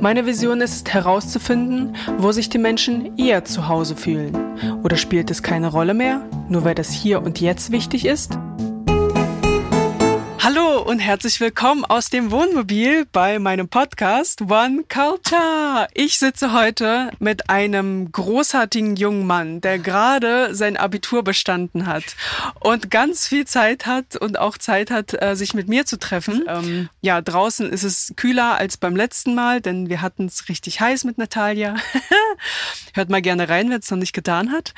Meine Vision ist herauszufinden, wo sich die Menschen eher zu Hause fühlen. Oder spielt es keine Rolle mehr, nur weil das hier und jetzt wichtig ist? Hallo und herzlich willkommen aus dem Wohnmobil bei meinem Podcast One Culture. Ich sitze heute mit einem großartigen jungen Mann, der gerade sein Abitur bestanden hat und ganz viel Zeit hat und auch Zeit hat, äh, sich mit mir zu treffen. Ähm, ja, draußen ist es kühler als beim letzten Mal, denn wir hatten es richtig heiß mit Natalia. Hört mal gerne rein, wer es noch nicht getan hat.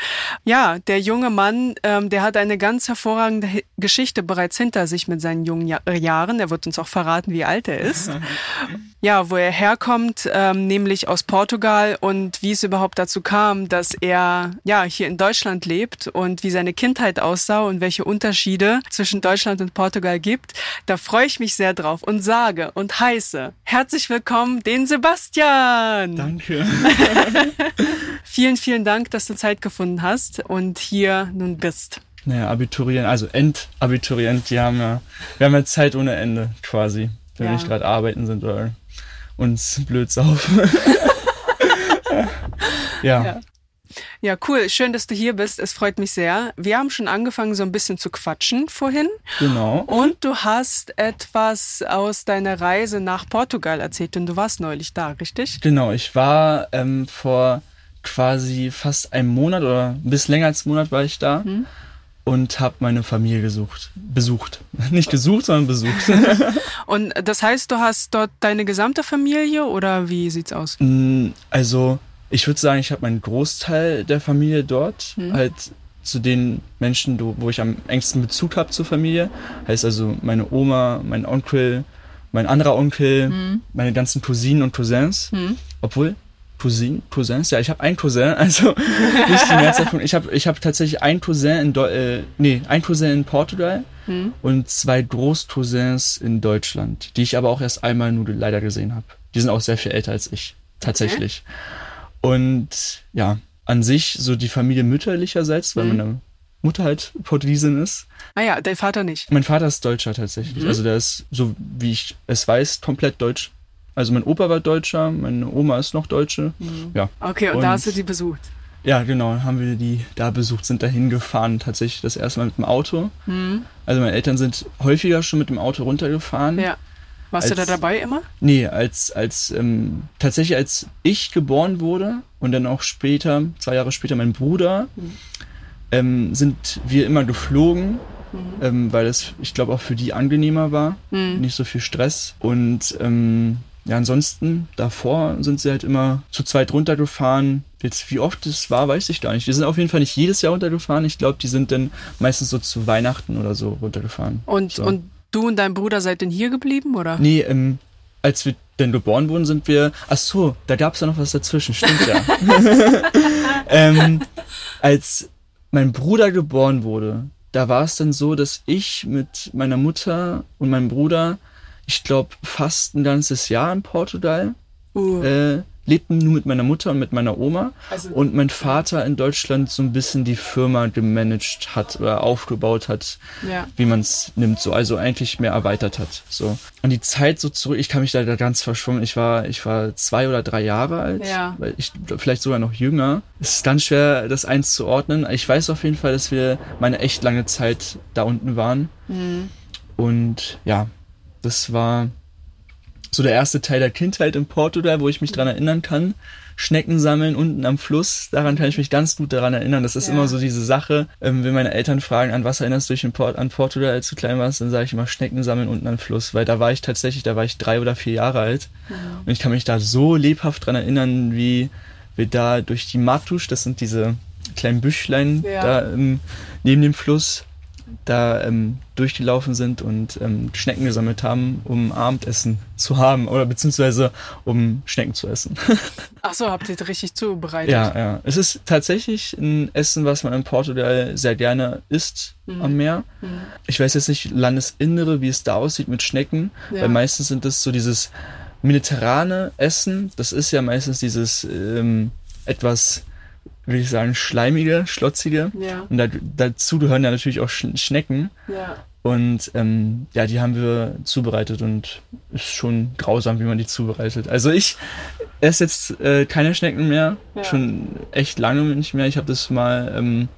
Ja, der junge Mann, ähm, der hat eine ganz hervorragende Geschichte bereits hinter sich mit seinen jungen Jahren. Er wird uns auch verraten, wie alt er ist. ja, wo er herkommt, ähm, nämlich aus Portugal und wie es überhaupt dazu kam, dass er ja hier in Deutschland lebt und wie seine Kindheit aussah und welche Unterschiede zwischen Deutschland und Portugal gibt. Da freue ich mich sehr drauf und sage und heiße herzlich willkommen den Sebastian. Danke. vielen, vielen Dank, dass du Zeit gefunden hast und hier nun bist naja, Abiturient, also Endabiturient, die haben ja, wir haben ja Zeit ohne Ende quasi, wenn ja. wir nicht gerade arbeiten sind oder uns blöd saufen. ja. ja. Ja, cool. Schön, dass du hier bist. Es freut mich sehr. Wir haben schon angefangen, so ein bisschen zu quatschen vorhin. Genau. Und du hast etwas aus deiner Reise nach Portugal erzählt, denn du warst neulich da, richtig? Genau. Ich war ähm, vor quasi fast einem Monat oder ein bisschen länger als einen Monat war ich da. Hm und habe meine Familie gesucht, besucht. Nicht gesucht, sondern besucht. und das heißt, du hast dort deine gesamte Familie oder wie sieht's aus? Mm, also, ich würde sagen, ich habe meinen Großteil der Familie dort, hm. halt zu den Menschen, wo ich am engsten Bezug habe zur Familie. Heißt also meine Oma, mein Onkel, mein anderer Onkel, hm. meine ganzen Cousinen und Cousins. Hm. Obwohl, Cousin, Cousins, ja, ich habe einen Cousin, also nicht die Mehrzahl von, ich habe ich hab tatsächlich einen Cousin in, Do äh, nee, ein Cousin in Portugal hm. und zwei Großcousins in Deutschland, die ich aber auch erst einmal nur leider gesehen habe. Die sind auch sehr viel älter als ich, tatsächlich. Okay. Und ja, an sich so die Familie mütterlicherseits, weil hm. meine Mutter halt Portugiesin ist. Ah ja, dein Vater nicht. Mein Vater ist Deutscher tatsächlich. Mhm. Also der ist, so wie ich es weiß, komplett deutsch. Also mein Opa war Deutscher, meine Oma ist noch Deutsche. Mhm. Ja. Okay, und, und, da hast du die besucht? Ja, genau, haben wir die da besucht, sind dahin gefahren, tatsächlich das erste Mal mit dem Auto. Mhm. Also meine Eltern sind häufiger schon mit dem Auto runtergefahren. Ja. Warst als, du da dabei immer? Nee, als, als ähm, tatsächlich als ich geboren wurde und dann auch später, zwei Jahre später mein Bruder, mhm. ähm, sind wir immer geflogen Mhm. Ähm, weil es, ich glaube, auch für die angenehmer war. Mhm. Nicht so viel Stress. Und ähm, ja, ansonsten, davor sind sie halt immer zu zweit runtergefahren. Jetzt, wie oft es war, weiß ich gar nicht. Die sind auf jeden Fall nicht jedes Jahr runtergefahren. Ich glaube, die sind dann meistens so zu Weihnachten oder so runtergefahren. Und, so. und du und dein Bruder seid denn hier geblieben, oder? Nee, ähm, als wir denn geboren wurden, sind wir. Ach so, da gab es ja noch was dazwischen, stimmt ja. ähm, als mein Bruder geboren wurde, da war es dann so, dass ich mit meiner Mutter und meinem Bruder ich glaube, fast ein ganzes Jahr in Portugal. Uh. Äh, lebten nur mit meiner Mutter und mit meiner Oma also, und mein Vater in Deutschland so ein bisschen die Firma gemanagt hat oder aufgebaut hat, ja. wie man es nimmt, so also eigentlich mehr erweitert hat. So und die Zeit so zurück, ich kann mich da ganz verschwommen. Ich war ich war zwei oder drei Jahre alt, ja. weil ich vielleicht sogar noch jünger. Es ist ganz schwer, das eins zu ordnen. Ich weiß auf jeden Fall, dass wir meine echt lange Zeit da unten waren mhm. und ja das war so der erste Teil der Kindheit in Portugal, wo ich mich dran erinnern kann. Schnecken sammeln unten am Fluss, daran kann ich mich ganz gut daran erinnern. Das ist ja. immer so diese Sache, ähm, wenn meine Eltern fragen, an was erinnerst du dich in Port an Portugal, als du klein warst, dann sage ich immer Schnecken sammeln unten am Fluss, weil da war ich tatsächlich, da war ich drei oder vier Jahre alt ja. und ich kann mich da so lebhaft dran erinnern, wie wir da durch die Matusch, das sind diese kleinen Büschlein ja. da ähm, neben dem Fluss, da ähm, durchgelaufen sind und ähm, Schnecken gesammelt haben, um Abendessen zu haben oder beziehungsweise um Schnecken zu essen. Ach so, habt ihr das richtig zubereitet? ja, ja. Es ist tatsächlich ein Essen, was man in Portugal sehr gerne isst am Meer. Ich weiß jetzt nicht Landesinnere, wie es da aussieht mit Schnecken, Ja. weil meistens sind das so dieses mediterrane Essen. Das ist ja meistens dieses ähm, etwas, will ich sagen, schleimige, schlotzige. Ja, Und da, dazu gehören ja natürlich auch Sch Schnecken. ja. Und ähm, ja, die haben wir zubereitet und ist schon grausam, wie man die zubereitet. Also ich esse jetzt äh, keine Schnecken mehr, Ja. schon echt lange nicht mehr. Ich habe das mal, ähm,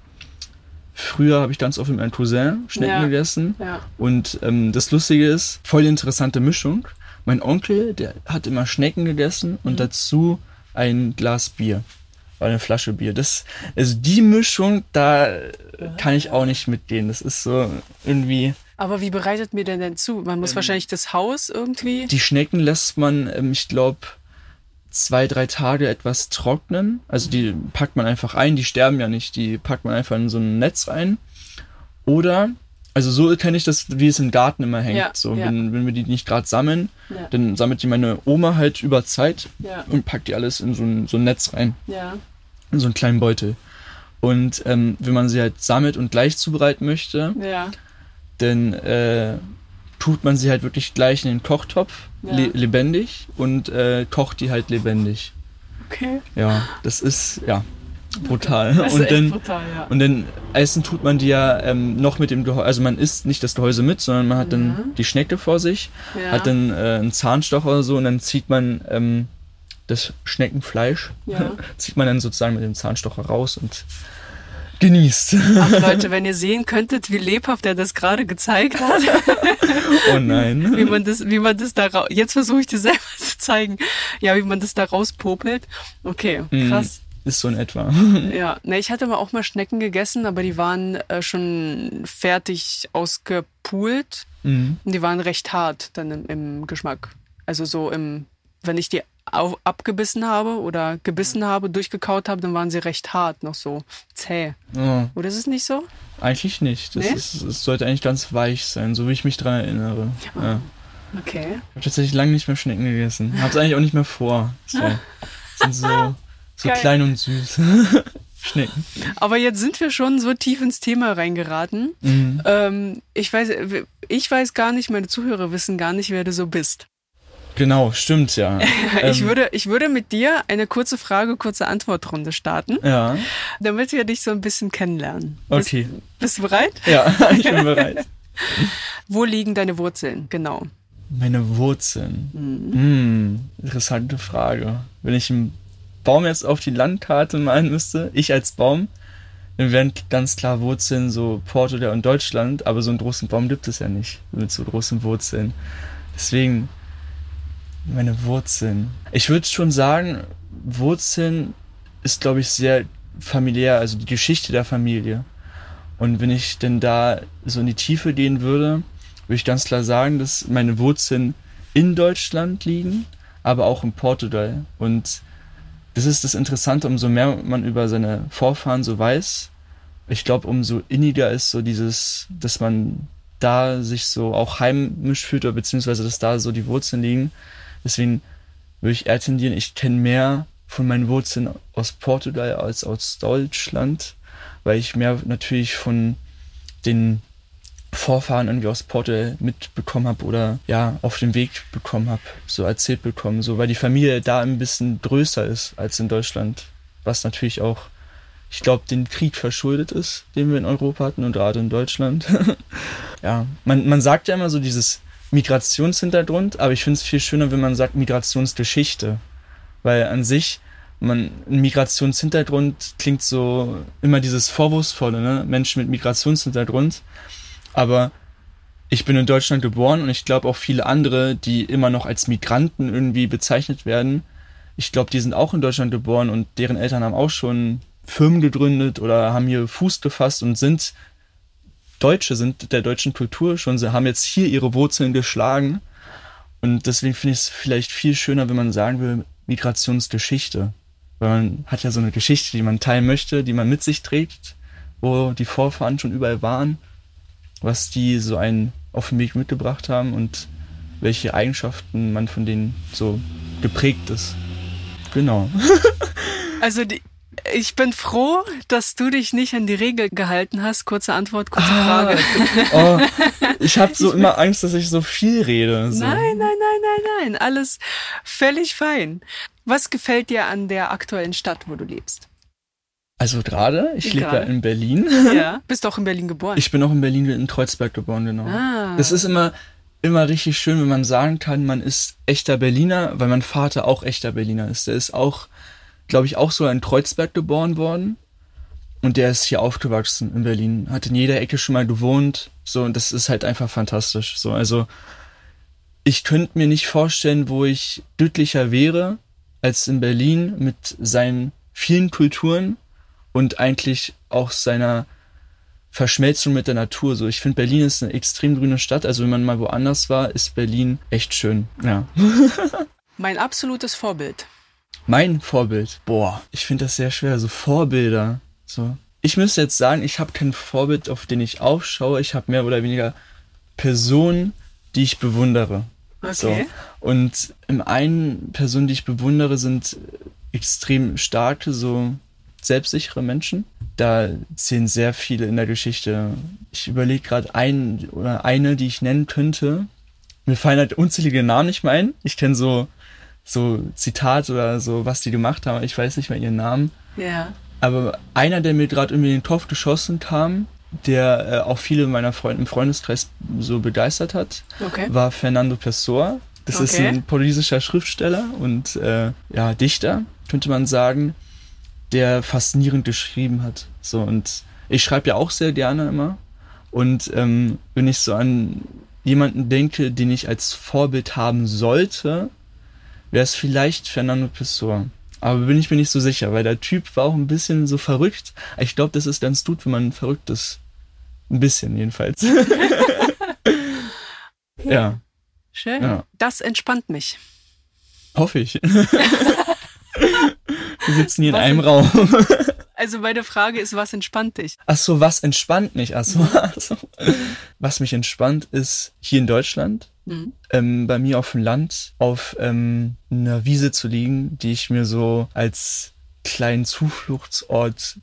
früher habe ich ganz oft mit meinem Cousin Schnecken Ja. gegessen. Ja. Und ähm, das Lustige ist, voll interessante Mischung. Mein Onkel, der hat immer Schnecken gegessen und dazu ein Glas Bier. Oder eine Flasche Bier. Das, also die Mischung, da kann ich auch nicht mitgehen. Das ist so irgendwie. Aber wie bereitet mir denn denn zu? Man muss wahrscheinlich das Haus irgendwie. Die Schnecken lässt man, ähm, ich glaube, zwei, drei Tage etwas trocknen. Also die packt man einfach ein, die sterben ja nicht, die packt man einfach in so ein Netz ein. Oder, also so kenne ich das, wie es im Garten immer hängt. Ja, so, ja. wenn, wenn wir die nicht gerade sammeln, Ja. dann sammelt die meine Oma halt über Zeit und packt die alles in so ein, so ein Netz rein, Ja. in so einen kleinen Beutel. Und ähm, wenn man sie halt sammelt und gleich zubereiten möchte, dann äh, tut man sie halt wirklich gleich in den Kochtopf, le lebendig und äh, kocht die halt lebendig. Okay. Ja, das ist ja brutal. Das ist und dann brutal, ja. und dann essen tut man die ja ähm, noch mit dem Gehäuse, also man isst nicht das Gehäuse mit, sondern man hat dann die Schnecke vor sich, ja. hat dann äh, einen Zahnstocher oder so und dann zieht man ähm, das Schneckenfleisch, Ja. zieht man dann sozusagen mit dem Zahnstocher raus und genießt. Ach Leute, wenn ihr sehen könntet, wie lebhaft er das gerade gezeigt hat, oh nein. wie man das, wie man das da raus, jetzt versuche ich dir selber zu zeigen, ja, wie man das da rauspopelt. Okay, Mhm. krass. Ist so in etwa. Ja, ne, ich hatte mal auch mal Schnecken gegessen, aber die waren äh, schon fertig ausgepult Mhm. und die waren recht hart dann im, im Geschmack. Also so im, wenn ich die au- abgebissen habe oder gebissen habe, durchgekaut habe, dann waren sie recht hart, noch so zäh. Oh, Oder ist es nicht so? eigentlich nicht. Das Nee? ist, es sollte eigentlich ganz weich sein, so wie ich mich dran erinnere. Ja. Okay. Ich habe tatsächlich lange nicht mehr Schnecken gegessen. Hab's eigentlich auch nicht mehr vor. So. Sind so, so Geil. klein und süß. Schnecken. Aber jetzt sind wir schon so tief ins Thema reingeraten. Mhm. Ähm, ich weiß, ich weiß gar nicht, meine Zuhörer wissen gar nicht, wer du so bist. Genau, stimmt ja. ich Ähm, würde, ich würde mit dir eine kurze Frage, kurze Antwortrunde starten, Ja, damit wir dich so ein bisschen kennenlernen. okay. Bist, bist du bereit? Ja, ich bin bereit. Wo liegen deine Wurzeln? Genau. Meine Wurzeln. Hm, interessante Frage. Wenn ich einen Baum jetzt auf die Landkarte malen müsste, ich als Baum, dann wären ganz klar Wurzeln so Portugal und Deutschland, aber so einen großen Baum gibt es ja nicht mit so großen Wurzeln. Deswegen meine Wurzeln. Ich würde schon sagen, Wurzeln ist, glaube ich, sehr familiär, also die Geschichte der Familie. Und wenn ich denn da so in die Tiefe gehen würde, würde ich ganz klar sagen, dass meine Wurzeln in Deutschland liegen, aber auch in Portugal. Und das ist das Interessante, umso mehr man über seine Vorfahren so weiß, ich glaube, umso inniger ist so dieses, dass man da sich so auch heimisch fühlt oder beziehungsweise dass da so die Wurzeln liegen. Deswegen würde ich eher tendieren, ich kenne mehr von meinen Wurzeln aus Portugal als aus Deutschland, weil ich mehr natürlich von den Vorfahren irgendwie aus Portugal mitbekommen habe oder ja auf dem Weg bekommen habe, so erzählt bekommen, so weil die Familie da ein bisschen größer ist als in Deutschland, was natürlich auch, ich glaube, den Krieg verschuldet ist, den wir in Europa hatten und gerade in Deutschland. ja, man, man sagt ja immer so dieses Migrationshintergrund, aber ich finde es viel schöner, wenn man sagt Migrationsgeschichte, weil an sich man ein Migrationshintergrund klingt so immer dieses vorwurfsvolle, ne? Menschen mit Migrationshintergrund. Aber ich bin in Deutschland geboren und ich glaube auch viele andere, die immer noch als Migranten irgendwie bezeichnet werden, ich glaube, die sind auch in Deutschland geboren und deren Eltern haben auch schon Firmen gegründet oder haben hier Fuß gefasst und sind Deutsche, sind der deutschen Kultur schon, sie haben jetzt hier ihre Wurzeln geschlagen. Und deswegen finde ich es vielleicht viel schöner, wenn man sagen will, Migrationsgeschichte. Weil man hat ja so eine Geschichte, die man teilen möchte, die man mit sich trägt, wo die Vorfahren schon überall waren. Was die so einen auf den Weg mitgebracht haben und welche Eigenschaften man von denen so geprägt ist. Genau. Also die, ich bin froh, dass du dich nicht an die Regel gehalten hast. Kurze Antwort, kurze Ah, Frage. Oh, ich habe so immer Angst, dass ich so viel rede. So. Nein, nein, nein, nein, nein. Alles völlig fein. Was gefällt dir an der aktuellen Stadt, wo du lebst? Also gerade, ich lebe ja in Berlin. Ja. Bist auch in Berlin geboren. Ich bin auch in Berlin in Kreuzberg geboren, genau. Ah. Das ist immer, immer richtig schön, wenn man sagen kann, man ist echter Berliner, weil mein Vater auch echter Berliner ist. Der ist auch, glaube ich, auch so in Kreuzberg geboren worden. Und der ist hier aufgewachsen in Berlin, hat in jeder Ecke schon mal gewohnt. So, und das ist halt einfach fantastisch. So, also ich könnte mir nicht vorstellen, wo ich glücklicher wäre, als in Berlin mit seinen vielen Kulturen und eigentlich auch seiner Verschmelzung mit der Natur. So, ich finde Berlin ist eine extrem grüne Stadt. Also wenn man mal woanders war, ist Berlin echt schön. Ja. mein absolutes Vorbild. Mein Vorbild. Boah, ich finde das sehr schwer. So Vorbilder. So. Ich müsste jetzt sagen, ich habe kein Vorbild, auf den ich aufschaue. Ich habe mehr oder weniger Personen, die ich bewundere. Okay. So. Und im einen Personen, die ich bewundere, sind extrem starke, so selbstsichere Menschen. Da zählen sehr viele in der Geschichte. Ich überlege gerade einen oder eine, die ich nennen könnte. Mir fallen halt unzählige Namen nicht mehr ein. Ich kenne so, so Zitat oder so, was die gemacht haben. Ich weiß nicht mehr ihren Namen. Ja. Aber einer, der mir gerade irgendwie in den Topf geschossen kam, der äh, auch viele meiner Freunde im Freundeskreis so begeistert hat, Okay. war Fernando Pessoa. Das ist Okay. ein portugiesischer Schriftsteller und äh, ja, Dichter, könnte man sagen, der faszinierend geschrieben hat. So, und ich schreibe ja auch sehr gerne immer. Und ähm, wenn ich so an jemanden denke, den ich als Vorbild haben sollte, wäre es vielleicht Fernando Pessoa. Aber bin ich mir nicht so sicher, weil der Typ war auch ein bisschen so verrückt. Ich glaube, das ist ganz gut, wenn man verrückt ist. Ein bisschen jedenfalls. ja, Schön. Ja. Das entspannt mich. hoffe ich. Wir sitzen hier in Was einem ist- Raum. Also meine Frage ist, was entspannt dich? Ach so, was entspannt mich? Ach so, ach so. Was mich entspannt ist, hier in Deutschland, Mhm. ähm, bei mir auf dem Land, auf ähm, einer Wiese zu liegen, die ich mir so als kleinen Zufluchtsort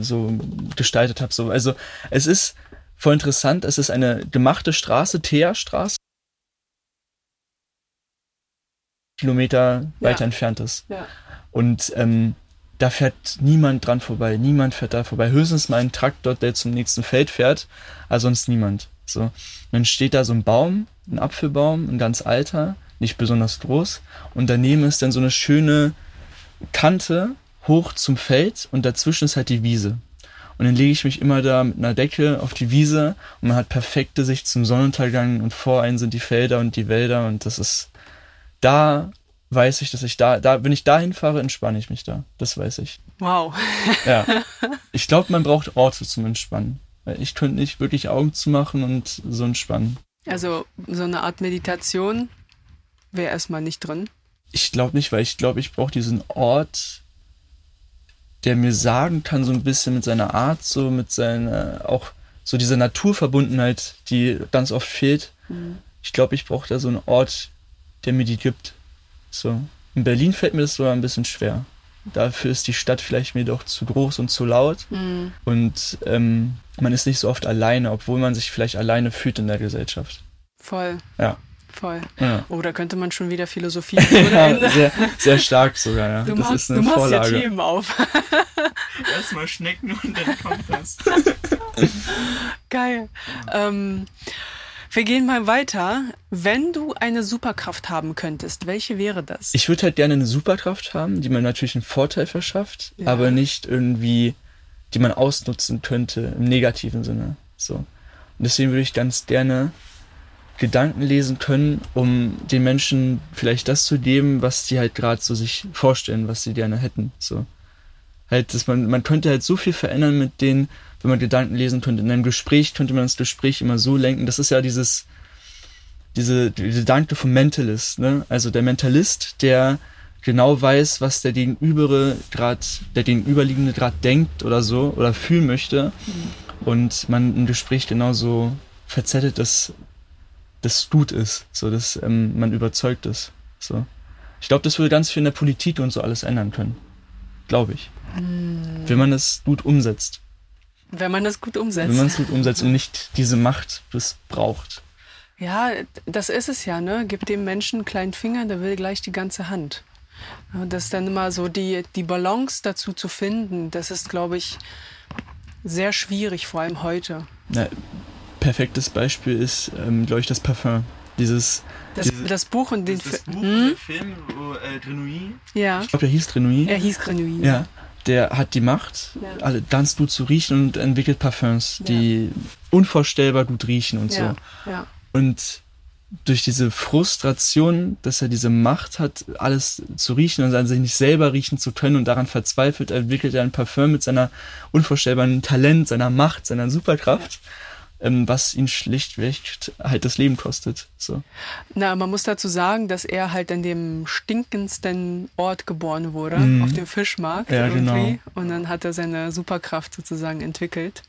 so gestaltet habe. So, also es ist voll interessant, es ist eine gemachte Straße, Thea-Straße, Kilometer weiter entfernt ist. Ja. Und ähm, da fährt niemand dran vorbei. Niemand fährt da vorbei. Höchstens mal ein Traktor, der zum nächsten Feld fährt, aber sonst niemand. So. Dann steht da so ein Baum, ein Apfelbaum, ein ganz alter, nicht besonders groß. Und daneben ist dann so eine schöne Kante hoch zum Feld und dazwischen ist halt die Wiese. Und dann lege ich mich immer da mit einer Decke auf die Wiese und man hat perfekte Sicht zum Sonnenuntergang und vor einen sind die Felder und die Wälder und das ist, da weiß ich, dass ich da, da, wenn ich da hinfahre, entspanne ich mich da. Das weiß ich. Wow. Ja. Ich glaube, man braucht Orte zum Entspannen. Ich könnte nicht wirklich Augen zu machen und so entspannen. Also so eine Art Meditation wäre erstmal nicht drin. Ich glaube nicht, weil ich glaube, ich brauche diesen Ort, der mir sagen kann, so ein bisschen mit seiner Art, so mit seiner, auch so diese Naturverbundenheit, die ganz oft fehlt. Ich glaube, ich brauche da so einen Ort, der mir die gibt. So. In Berlin fällt mir das sogar ein bisschen schwer. Dafür ist die Stadt vielleicht mir doch zu groß und zu laut. Mhm. Und ähm, man ist nicht so oft alleine, obwohl man sich vielleicht alleine fühlt in der Gesellschaft. Voll, Ja. voll. Ja. Oh, da könnte man schon wieder Philosophie ja sehr, sehr stark sogar, ja. Du das machst, ist eine du machst ja Vorlage. Themen auf. Erstmal Schnecken und dann kommt das. Geil. Ähm, wir gehen mal weiter. Wenn du eine Superkraft haben könntest, welche wäre das? Ich würde halt gerne eine Superkraft haben, die mir natürlich einen Vorteil verschafft, Ja. aber nicht irgendwie, die man ausnutzen könnte im negativen Sinne. So. Und deswegen würde ich ganz gerne Gedanken lesen können, um den Menschen vielleicht das zu geben, was die halt gerade so sich vorstellen, was sie gerne hätten. So. Halt, dass man, man könnte halt so viel verändern mit denen, wenn man Gedanken lesen könnte. In einem Gespräch könnte man das Gespräch immer so lenken. Das ist ja dieses, diese, diese Gedanke vom Mentalist, ne? Also der Mentalist, der genau weiß, was der Gegenübere gerade, der Gegenüberliegende gerade denkt oder so oder fühlen möchte und man ein Gespräch genauso verzettelt das, das Dude ist, so dass ähm, man überzeugt ist. So. Ich glaube, das würde ganz viel in der Politik und so alles ändern können. Glaube ich. Wenn man es gut umsetzt. Wenn man das gut umsetzt. Wenn man es gut umsetzt und nicht diese Macht missbraucht. Ja, das ist es ja, ne? Gib dem Menschen einen kleinen Finger, der will gleich die ganze Hand. Ja, Das ist dann immer so die, die Balance dazu zu finden, das ist, glaube ich, sehr schwierig, vor allem heute. Na, perfektes Beispiel ist, ähm, glaube ich, das Parfum. Dieses. Das, diese- das Buch und den das Fi- Buch, Hm? der Film, wo äh, Grenouille, Ja, ich glaube, der hieß Grenouille. er hieß Grenouille. Ja, der hat die Macht, Ja. alle ganz gut zu riechen und entwickelt Parfums, die unvorstellbar gut riechen und ja, so. ja. Und durch diese Frustration, dass er diese Macht hat, alles zu riechen und an sich nicht selber riechen zu können und daran verzweifelt, entwickelt er ein Parfum mit seiner unvorstellbaren Talent, seiner Macht, seiner Superkraft, ähm, was ihn schlichtweg halt das Leben kostet. So. Na, man muss dazu sagen, dass er halt an dem stinkendsten Ort geboren wurde, Mhm. auf dem Fischmarkt Ja, irgendwie. genau. Und dann hat er seine Superkraft sozusagen entwickelt.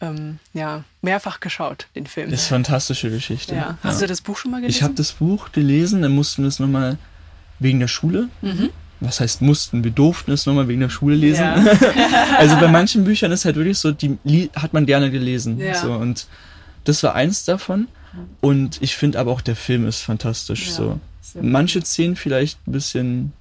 Ähm, ja, mehrfach geschaut, den Film. Das ist eine fantastische Geschichte. ja. Hast du das Buch schon mal gelesen? Ich habe das Buch gelesen, dann mussten wir es nochmal wegen der Schule. Mhm. Was heißt mussten? Wir durften es nochmal wegen der Schule lesen. Ja. also bei manchen Büchern ist halt wirklich so, die hat man gerne gelesen. Ja. So, und das war eins davon. Und ich finde aber auch der Film ist fantastisch. Ja, so. Manche Szenen vielleicht ein bisschen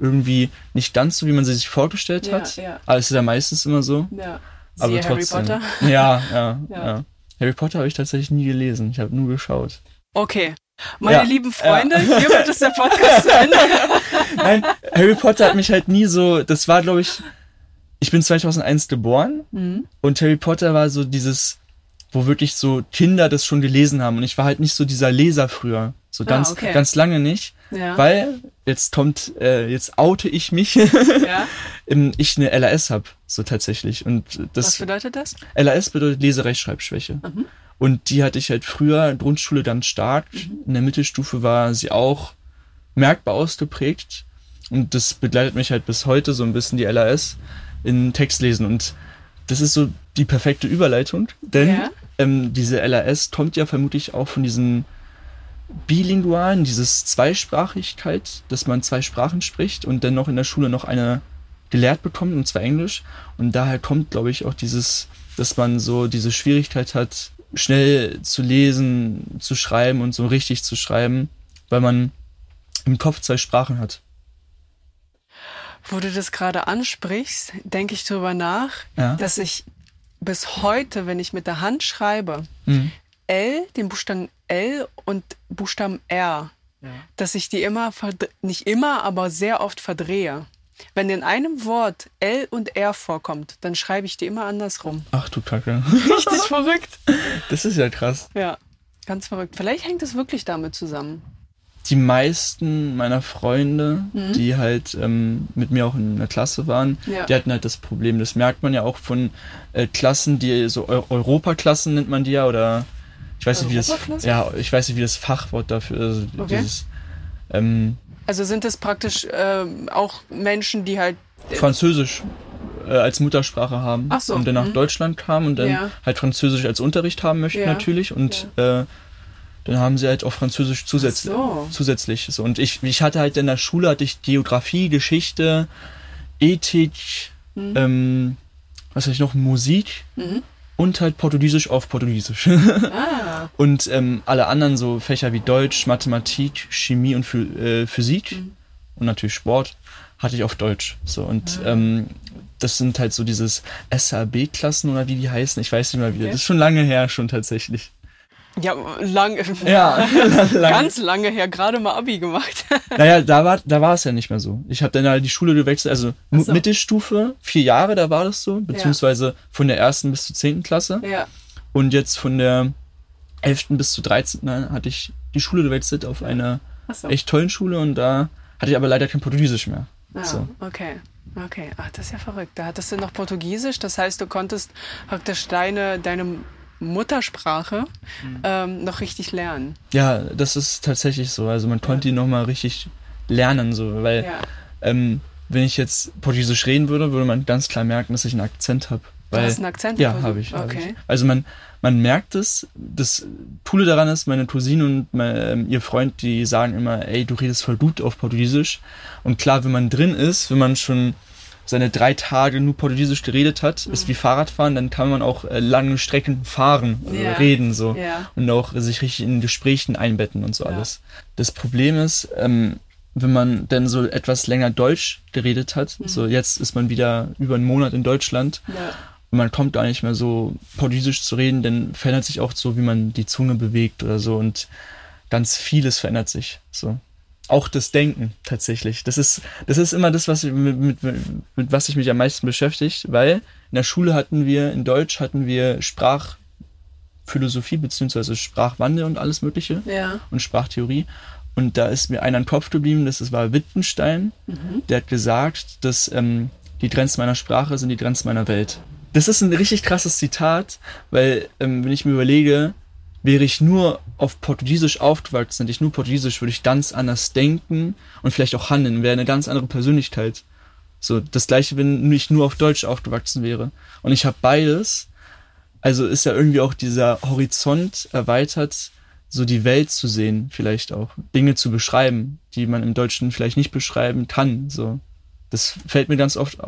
irgendwie nicht ganz so, wie man sie sich vorgestellt hat. ja. Aber es ist ja meistens immer so. Ja. Aber Siehe Harry trotzdem. Potter. Ja, ja, Ja. ja. Harry Potter habe ich tatsächlich nie gelesen. Ich habe nur geschaut. Okay. Meine Ja, lieben Freunde, hiermit ist der Podcast zu Ende. Nein, Harry Potter hat mich halt nie so, das war glaube ich, ich bin 2001 geboren Mhm. und Harry Potter war so dieses, wo wirklich so Kinder das schon gelesen haben und ich war halt nicht so dieser Leser früher, so ganz, okay. ganz lange nicht, Ja. weil jetzt kommt, äh, jetzt oute ich mich, ja. ich eine LAS hab, so tatsächlich und Was das bedeutet das? LAS bedeutet Leserechtschreibschwäche. Mhm. Und die hatte ich halt früher in Grundschule ganz stark. In der Mittelstufe war sie auch merkbar ausgeprägt. Und das begleitet mich halt bis heute so ein bisschen die LAS in Textlesen. Und das ist so die perfekte Überleitung, denn Ja. ähm, diese LAS kommt ja vermutlich auch von diesen Bilingualen, dieses Zweisprachigkeit, dass man zwei Sprachen spricht und dann noch in der Schule noch eine gelehrt bekommt, und zwar Englisch. Und daher kommt, glaube ich, auch dieses, dass man so diese Schwierigkeit hat, schnell zu lesen, zu schreiben und so richtig zu schreiben, weil man im Kopf zwei Sprachen hat. Wo du das gerade ansprichst, denke ich drüber nach, Ja. dass ich bis heute, wenn ich mit der Hand schreibe, Mhm. L, den Buchstaben L und Buchstaben R, dass ich die immer, nicht immer, aber sehr oft verdrehe. Wenn in einem Wort L und R vorkommt, dann schreibe ich die immer andersrum. Ach du Kacke. Richtig verrückt. Das ist ja krass. Ja, ganz verrückt. Vielleicht hängt es wirklich damit zusammen. die meisten meiner Freunde, Mhm. die halt ähm, mit mir auch in der Klasse waren, Ja. die hatten halt das Problem. Das merkt man ja auch von äh, Klassen, die so Eu Europaklassen nennt man die ja oder ich weiß nicht wie das ja ich weiß nicht wie das Fachwort dafür ist. Okay. Dieses, ähm, Also sind es praktisch ähm, auch Menschen, die halt. Französisch äh, als Muttersprache haben Ach so, und dann nach mhm. Deutschland kamen und dann Ja. halt Französisch als Unterricht haben möchten Ja, natürlich und äh, dann haben sie halt auch Französisch zusätzlich. so. zusätzlich. So. Und ich, ich hatte halt in der Schule hatte ich Geografie, Geschichte, Ethik, ähm, was hatte ich noch, Musik Mhm. Und halt Portugiesisch auf Portugiesisch. Ah, und ähm, alle anderen so Fächer wie Deutsch, Mathematik, Chemie und Phy äh, Physik Mhm. und natürlich Sport hatte ich auf Deutsch. So und Ah. ähm, das sind halt so dieses SAB-Klassen oder wie die heißen. Ich weiß nicht mehr wie. Okay. Das ist schon lange her schon tatsächlich. Ja, lang, Ja, lange. ganz lange her, gerade mal Abi gemacht. Naja, da war, da war es ja nicht mehr so. Ich habe dann halt die Schule gewechselt, also so. Mittelstufe, vier Jahre, da war das so, beziehungsweise von der ersten bis zur zehnten Klasse. ja. Und jetzt von der elften bis zur dreizehnten hatte ich die Schule gewechselt auf eine Ach so. echt tollen Schule und da hatte ich aber leider kein Portugiesisch mehr. Ah, So. okay. Okay, ach, das ist ja verrückt. Da hattest du noch Portugiesisch, das heißt, du konntest praktisch deine, deine Muttersprache Mhm. ähm, noch richtig lernen. Ja, das ist tatsächlich so. Also man konnte ihn nochmal richtig lernen, so, weil Ja. ähm, wenn ich jetzt Portugiesisch reden würde, würde man ganz klar merken, dass ich einen Akzent habe. Du Weil, hast einen Akzent? ja, habe ich, hab Okay. ich. Also man, man merkt es. Das Coole daran ist, meine Cousine und mein, ähm, ihr Freund, die sagen immer, ey, du redest voll gut auf Portugiesisch. Und klar, wenn man drin ist, wenn man schon seine drei Tage nur Portugiesisch geredet hat, ist wie Fahrradfahren, dann kann man auch äh, lange Strecken fahren, äh, Ja. reden so Ja. und auch sich richtig in Gesprächen einbetten und so Ja. alles. Das Problem ist, ähm, wenn man dann so etwas länger Deutsch geredet hat, Mhm. so jetzt ist man wieder über einen Monat in Deutschland und man kommt gar nicht mehr so Portugiesisch zu reden, dann verändert sich auch so, wie man die Zunge bewegt oder so und ganz vieles verändert sich so. Auch das Denken tatsächlich. Das ist, das ist immer das, was ich, mit, mit, mit was ich mich am meisten beschäftigt, weil in der Schule hatten wir, in Deutsch hatten wir Sprachphilosophie beziehungsweise Sprachwandel und alles Mögliche Ja. und Sprachtheorie. Und da ist mir einer in den Kopf geblieben, das war Wittgenstein. Der hat gesagt, dass ähm, die Grenzen meiner Sprache sind die Grenzen meiner Welt. Das ist ein richtig krasses Zitat, weil ähm, wenn ich mir überlege, wäre ich nur auf Portugiesisch aufgewachsen, hätte ich nur Portugiesisch, würde ich ganz anders denken und vielleicht auch handeln, wäre eine ganz andere Persönlichkeit. So, das gleiche, wenn ich nur auf Deutsch aufgewachsen wäre. Und ich habe beides. Also ist ja irgendwie auch dieser Horizont erweitert, so die Welt zu sehen, vielleicht auch. Dinge zu beschreiben, die man im Deutschen vielleicht nicht beschreiben kann. So. Das fällt mir ganz oft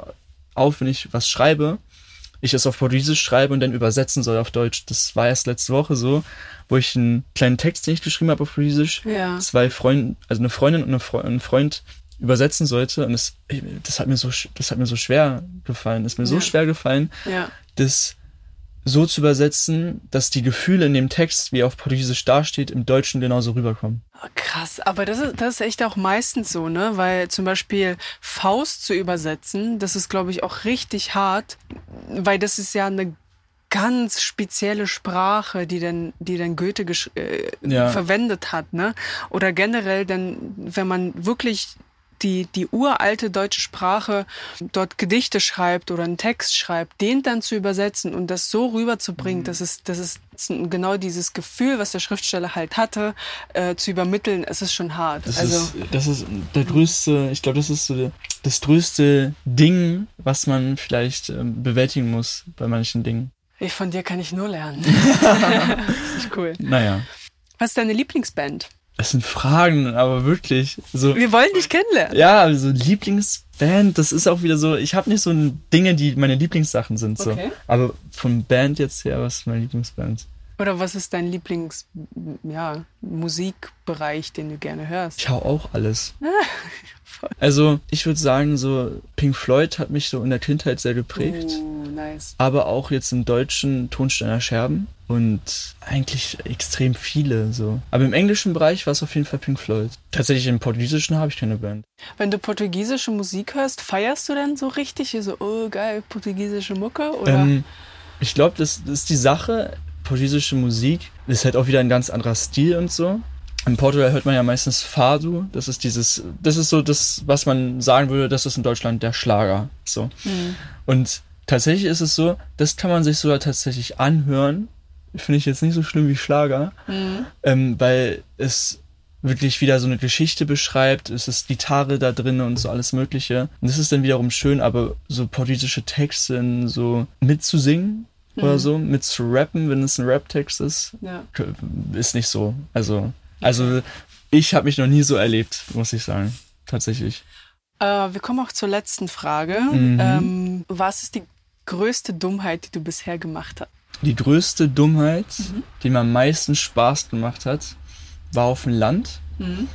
auf, wenn ich was schreibe. Ich es auf Portugiesisch schreibe und dann übersetzen soll auf Deutsch. Das war erst letzte Woche so, wo ich einen kleinen Text, den ich geschrieben habe auf Portugiesisch, Ja. zwei Freunde, also eine Freundin und eine Fre ein Freund übersetzen sollte. Und das, das hat mir so, das hat mir so schwer gefallen. Ist mir so Ja. schwer gefallen, Ja. das so zu übersetzen, dass die Gefühle in dem Text, wie er auf Portugiesisch dasteht, im Deutschen genauso rüberkommen. Krass, aber das ist, das ist echt auch meistens so, ne? Weil zum Beispiel Faust zu übersetzen, das ist, glaube ich, auch richtig hart, weil das ist ja eine ganz spezielle Sprache, die dann, die dann Goethe äh, Ja. verwendet hat, ne? Oder generell dann, wenn man wirklich die, die uralte deutsche Sprache dort Gedichte schreibt oder einen Text schreibt, den dann zu übersetzen und das so rüberzubringen, das ist, das ist genau dieses Gefühl, was der Schriftsteller halt hatte, äh, zu übermitteln, es ist schon hart. Das, also, ist, das ist der größte, ich glaube, das ist so das größte Ding, was man vielleicht ähm, bewältigen muss bei manchen Dingen. ich, von dir kann ich nur lernen. Richtig cool. Naja, Was ist deine Lieblingsband? Es sind Fragen, aber wirklich. So, Wir wollen dich kennenlernen. ja, also Lieblingsband, das ist auch wieder so, ich habe nicht so Dinge, die meine Lieblingssachen sind. So. Okay. Aber von Band jetzt her, was ist meine Lieblingsband? Oder was ist dein Lieblings, ja, den du gerne hörst? Ich hau auch alles. Also, ich würde sagen, so Pink Floyd hat mich so in der Kindheit sehr geprägt. Oh, nice. Aber auch jetzt im deutschen Tonsteiner Scherben und eigentlich extrem viele so. Aber im englischen Bereich war es auf jeden Fall Pink Floyd. Tatsächlich im portugiesischen habe ich keine Band. Wenn du portugiesische Musik hörst, feierst du dann so richtig? So, oh geil, portugiesische Mucke? Oder? Ähm, ich glaube, das, das ist die Sache. Portugiesische Musik ist halt auch wieder ein ganz anderer Stil und so. In Portugal hört man ja meistens Fado. Das ist dieses, das ist so das, was man sagen würde, das ist in Deutschland der Schlager. So. Und tatsächlich ist es so, das kann man sich sogar tatsächlich anhören. Finde ich jetzt nicht so schlimm wie Schlager, ähm, weil es wirklich wieder so eine Geschichte beschreibt. Es ist Gitarre da drin und so alles Mögliche. Und das ist dann wiederum schön, aber so politische Texte so mitzusingen oder so, mit zu rappen, wenn es ein Rap-Text ist, ja. ist nicht so. Also, also ich habe mich noch nie so erlebt, muss ich sagen. Tatsächlich. Äh, wir kommen auch zur letzten Frage. Mhm. Ähm, was ist die größte Dummheit, die du bisher gemacht hast? Die größte Dummheit, Mhm. die mir am meisten Spaß gemacht hat, war auf dem Land. Mhm.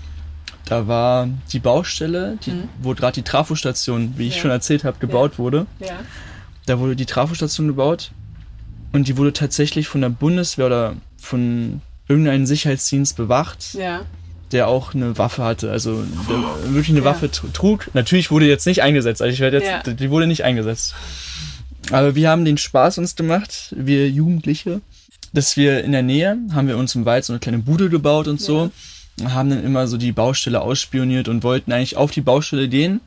Da war die Baustelle, die, Mhm. wo gerade die Trafostation, wie ich Ja. schon erzählt habe, gebaut wurde. Ja. Da wurde die Trafostation gebaut und die wurde tatsächlich von der Bundeswehr oder von irgendeinem Sicherheitsdienst bewacht, Ja. der auch eine Waffe hatte, also der wirklich eine Ja. Waffe tr- trug. Natürlich wurde jetzt nicht eingesetzt, also ich werde jetzt, Ja. die wurde nicht eingesetzt. Aber wir haben den Spaß uns gemacht, wir Jugendliche, dass wir in der Nähe, haben wir uns im Wald so eine kleine Bude gebaut und so, haben dann immer so die Baustelle ausspioniert und wollten eigentlich auf die Baustelle gehen.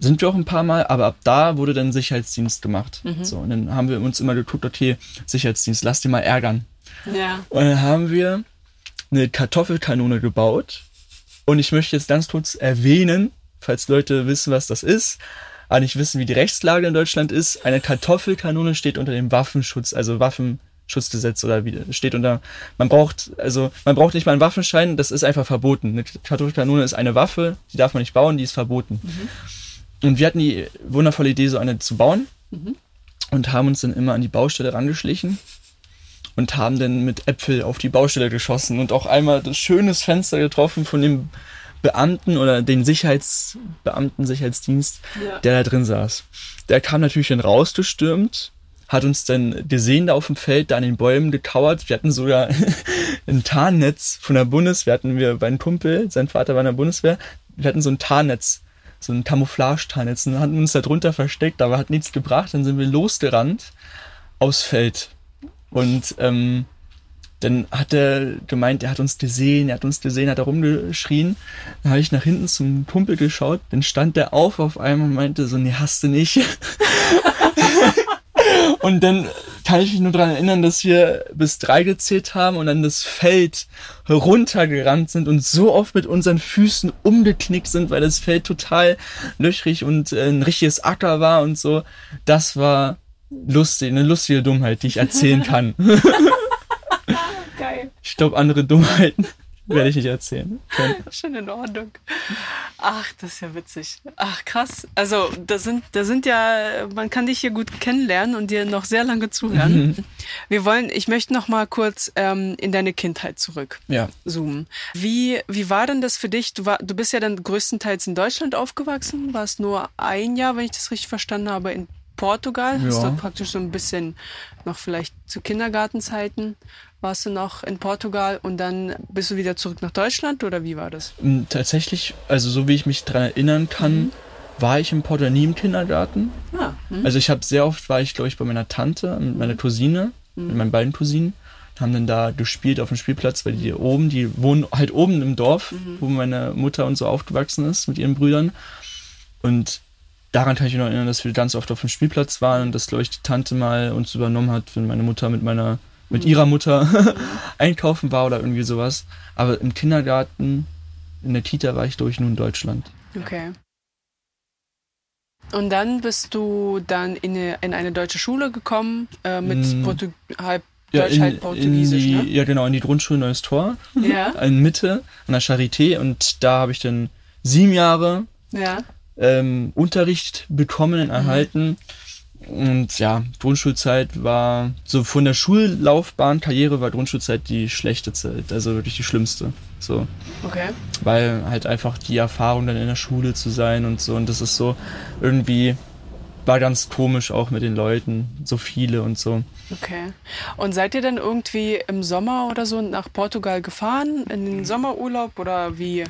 Sind wir auch ein paar Mal, aber ab da wurde dann Sicherheitsdienst gemacht. So, und dann haben wir uns immer geguckt, okay, Sicherheitsdienst, lass die mal ärgern. Ja. Und dann haben wir eine Kartoffelkanone gebaut. Und ich möchte jetzt ganz kurz erwähnen, falls Leute wissen, was das ist. aber nicht wissen, wie die Rechtslage in Deutschland ist. Eine Kartoffelkanone steht unter dem Waffenschutz, also Waffenschutzgesetz oder wie steht unter. Man braucht also man braucht nicht mal einen Waffenschein, das ist einfach verboten. Eine Kartoffelkanone ist eine Waffe, die darf man nicht bauen, die ist verboten. Mhm. Und wir hatten die wundervolle Idee, so eine zu bauen mhm. und haben uns dann immer an die Baustelle rangeschlichen und haben dann mit Äpfel auf die Baustelle geschossen und auch einmal das schönes Fenster getroffen von dem Beamten oder den Sicherheitsbeamten, Sicherheitsdienst, ja. der da drin saß. Der kam natürlich dann rausgestürmt, hat uns dann gesehen da auf dem Feld, da an den Bäumen gekauert. Wir hatten sogar ein Tarnnetz von der Bundeswehr, hatten wir bei einem Kumpel, sein Vater war in der Bundeswehr, wir hatten so ein Tarnnetz, so ein Camouflage-Tarnnetz und hatten uns da drunter versteckt, aber hat nichts gebracht. Dann sind wir losgerannt aufs Feld. Und ähm, dann hat er gemeint, er hat uns gesehen, er hat uns gesehen, hat er rumgeschrien. Dann habe ich nach hinten zum Kumpel geschaut, dann stand der auf auf einmal und meinte so, nee, hast du nicht. und dann kann ich mich nur daran erinnern, dass wir bis drei gezählt haben und dann das Feld heruntergerannt sind und so oft mit unseren Füßen umgeknickt sind, weil das Feld total löchrig und äh, ein richtiges Acker war und so. Das war lustig, eine lustige Dummheit, die ich erzählen kann. Geil. Ich glaube, andere Dummheiten werde ich nicht erzählen. Können. Schon in Ordnung. Ach, das ist ja witzig. Ach, krass. Also, da sind, da sind ja, man kann dich hier gut kennenlernen und dir noch sehr lange zuhören. Mhm. Wir wollen, ich möchte noch mal kurz ähm, in deine Kindheit zurück ja. zoomen. Wie, wie war denn das für dich? Du, war, du bist ja dann größtenteils in Deutschland aufgewachsen, warst nur ein Jahr, wenn ich das richtig verstanden habe, in Portugal. Ja. Hast dort praktisch so ein bisschen noch vielleicht zu Kindergartenzeiten warst du noch in Portugal und dann bist du wieder zurück nach Deutschland oder wie war das? Mm, tatsächlich, also so wie ich mich daran erinnern kann, mhm. war ich in Portugal nie im Kindergarten. Ah, mhm. also ich habe sehr oft war ich glaube ich bei meiner Tante mit meiner Cousine, mhm. mit meinen beiden Cousinen haben dann da gespielt auf dem Spielplatz, weil die oben, die wohnen halt oben im Dorf, mhm. wo meine Mutter und so aufgewachsen ist mit ihren Brüdern. Und daran kann ich mich noch erinnern, dass wir ganz oft auf dem Spielplatz waren und dass, glaube ich, die Tante mal uns übernommen hat, wenn meine Mutter mit meiner, mit ihrer Mutter einkaufen war oder irgendwie sowas. Aber im Kindergarten, in der Kita war ich, ich, nur in Deutschland. Okay. Und dann bist du dann in eine, in eine deutsche Schule gekommen, äh, mit mm. Portu halb ja, Deutsch, in, halt Portugiesisch, die, ne? Ja, genau, in die Grundschule Neues Tor. Ja. in Mitte, an der Charité. Und da habe ich dann sieben Jahre ja ähm, Unterricht bekommen, mhm. Und ja, Grundschulzeit war so von der Schullaufbahn, Karriere war Grundschulzeit die schlechte Zeit, also wirklich die schlimmste. So. Okay. Weil halt einfach die Erfahrung dann in der Schule zu sein und so und das ist so irgendwie war ganz komisch auch mit den Leuten, so viele und so. Okay. Und seid ihr dann irgendwie im Sommer oder so nach Portugal gefahren, in den Sommerurlaub oder wie?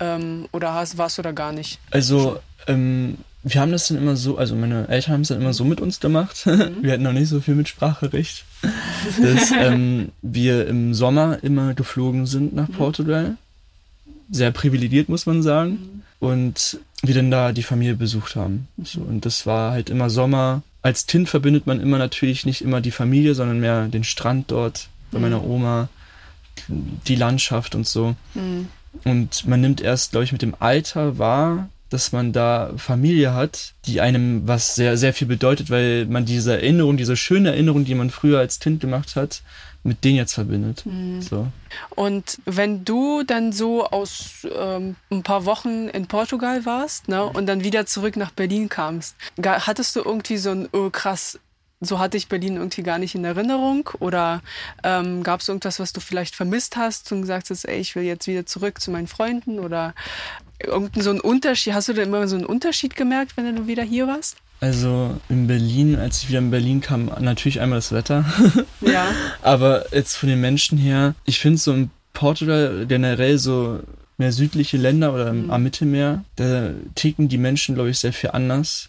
Ähm, oder hast, warst du da gar nicht? Also, ähm, wir haben das dann immer so, also meine Eltern haben es dann immer so mit uns gemacht. Mhm. Wir hatten noch nicht so viel mit Sprachrecht. Dass ähm, wir im Sommer immer geflogen sind nach mhm. Portugal. Sehr privilegiert, muss man sagen. Mhm. Und wir dann da die Familie besucht haben. So, und das war halt immer Sommer. Als Kind verbindet man immer natürlich nicht immer die Familie, sondern mehr den Strand dort bei meiner Oma, die Landschaft und so. Mhm. Und man nimmt erst, glaube ich, mit dem Alter wahr, dass man da Familie hat, die einem was sehr, sehr viel bedeutet, weil man diese Erinnerung, diese schöne Erinnerung, die man früher als Kind gemacht hat, mit denen jetzt verbindet. Mhm. So. Und wenn du dann so aus ähm, ein paar Wochen in Portugal warst ne, und dann wieder zurück nach Berlin kamst, hattest du irgendwie so ein, oh krass, so hatte ich Berlin irgendwie gar nicht in Erinnerung? Oder ähm, gab es irgendwas, was du vielleicht vermisst hast und gesagt hast, ey, ich will jetzt wieder zurück zu meinen Freunden? Oder irgendein so ein Unterschied? Hast du da immer so einen Unterschied gemerkt, wenn du wieder hier warst? Also in Berlin, als ich wieder in Berlin kam, natürlich einmal das Wetter. Ja. Aber jetzt von den Menschen her, ich finde so in Portugal generell so mehr südliche Länder oder mhm. am Mittelmeer, da ticken die Menschen, glaube ich, sehr viel anders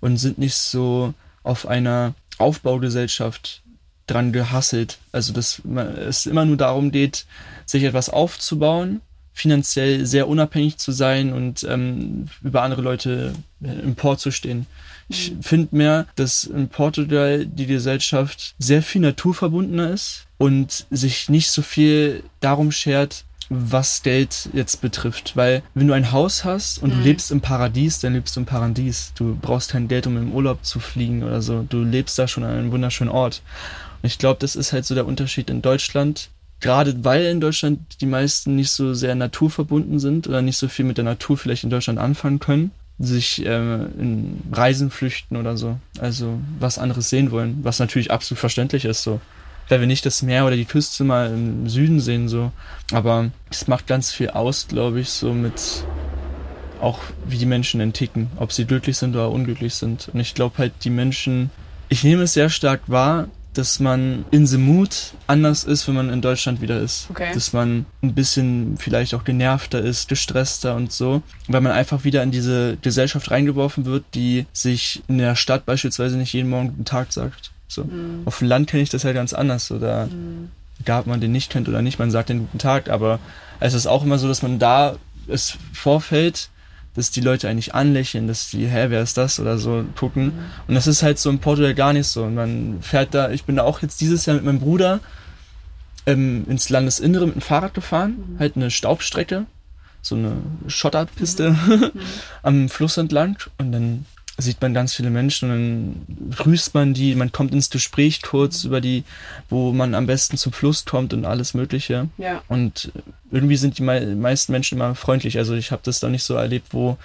und sind nicht so auf einer Aufbaugesellschaft dran gehasselt. Also dass es immer nur darum geht, sich etwas aufzubauen finanziell sehr unabhängig zu sein und ähm, über andere Leute im Port zu stehen. Ich mhm. finde mehr, dass in Portugal die Gesellschaft sehr viel naturverbundener ist und sich nicht so viel darum schert, was Geld jetzt betrifft. Weil wenn du ein Haus hast und Mhm. du lebst im Paradies, dann lebst du im Paradies. Du brauchst kein Geld, um im Urlaub zu fliegen oder so. Du lebst da schon an einem wunderschönen Ort. Und ich glaube, das ist halt so der Unterschied in Deutschland. Gerade weil in Deutschland die meisten nicht so sehr naturverbunden sind oder nicht so viel mit der Natur vielleicht in Deutschland anfangen können, sich äh, in Reisen flüchten oder so. Also was anderes sehen wollen, was natürlich absolut verständlich ist so weil wir nicht das Meer oder die Küste mal im Süden sehen, so. Aber es macht ganz viel aus, glaube ich, so mit auch wie die Menschen entticken, ob sie glücklich sind oder unglücklich sind. Und ich glaube halt, die Menschen, ich nehme es sehr stark wahr, dass man in the mood anders ist, wenn man in Deutschland wieder ist. Okay. Dass man ein bisschen vielleicht auch genervter ist, gestresster und so, weil man einfach wieder in diese Gesellschaft reingeworfen wird, die sich in der Stadt beispielsweise nicht jeden Morgen guten Tag sagt. So. Mhm. Auf dem Land kenne ich das halt ganz anders. Da, egal ob man den nicht kennt oder nicht, man sagt den guten Tag, aber es ist auch immer so, dass man da es vorfällt, dass die Leute eigentlich anlächeln, dass die, hä, wer ist das oder so gucken. Und das ist halt so in Portugal gar nicht so. Und man fährt da, ich bin da auch jetzt dieses Jahr mit meinem Bruder ähm, ins Landesinnere mit dem Fahrrad gefahren, halt eine Staubstrecke, so eine Schotterpiste am Fluss entlang. Und dann sieht man ganz viele Menschen und dann grüßt man die, man kommt ins Gespräch kurz über die, wo man am besten zum Fluss kommt und alles Mögliche. Ja. Und irgendwie sind die mei meisten Menschen immer freundlich. Also ich habe das da nicht so erlebt, wo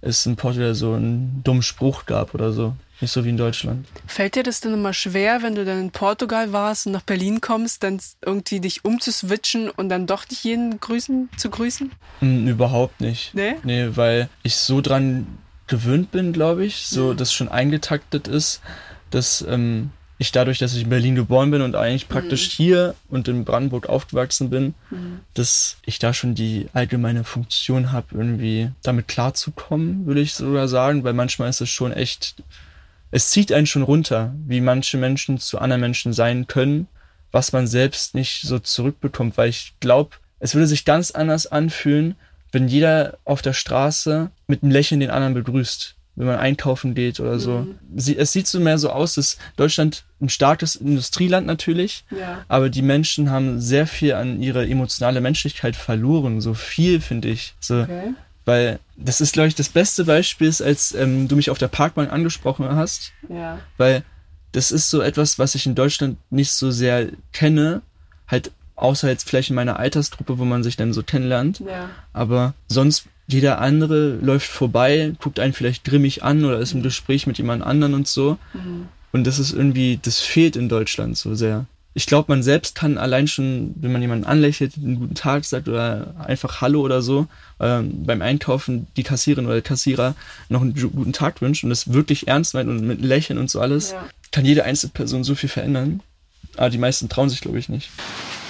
es in Portugal so einen dummen Spruch gab oder so. Nicht so wie in Deutschland. Fällt dir das denn immer schwer, wenn du dann in Portugal warst und nach Berlin kommst, dann irgendwie dich umzuswitchen und dann doch nicht jeden grüßen, zu grüßen? Hm, überhaupt nicht. Nee? Nee, weil ich so dran gewöhnt bin, glaube ich, so dass schon eingetaktet ist, dass ähm, ich dadurch, dass ich in Berlin geboren bin und eigentlich praktisch hier und in Brandenburg aufgewachsen bin, dass ich da schon die allgemeine Funktion habe, irgendwie damit klarzukommen, würde ich sogar sagen, weil manchmal ist es schon echt, es zieht einen schon runter, wie manche Menschen zu anderen Menschen sein können, was man selbst nicht so zurückbekommt, weil ich glaube, es würde sich ganz anders anfühlen, wenn jeder auf der Straße mit einem Lächeln den anderen begrüßt, wenn man einkaufen geht oder so. Sie, es sieht so mehr so aus, dass Deutschland ein starkes Industrieland natürlich, Ja. aber die Menschen haben sehr viel an ihre emotionale Menschlichkeit verloren, so viel finde ich. So, Okay. weil das ist, glaube ich, das beste Beispiel ist, als ähm, du mich auf der Parkbank angesprochen hast, Ja. weil das ist so etwas, was ich in Deutschland nicht so sehr kenne, halt außer jetzt vielleicht in meiner Altersgruppe, wo man sich dann so kennenlernt, Ja. aber sonst jeder andere läuft vorbei, guckt einen vielleicht grimmig an oder ist im Gespräch mit jemand anderen und so. Und das ist irgendwie, das fehlt in Deutschland so sehr. Ich glaube, man selbst kann allein schon, wenn man jemanden anlächelt, einen guten Tag sagt oder einfach Hallo oder so, ähm, beim Einkaufen die Kassierin oder der Kassierer noch einen guten Tag wünscht und das wirklich ernst meint und mit Lächeln und so alles, Ja. kann jede einzelne Person so viel verändern. Aber die meisten trauen sich, glaube ich, nicht.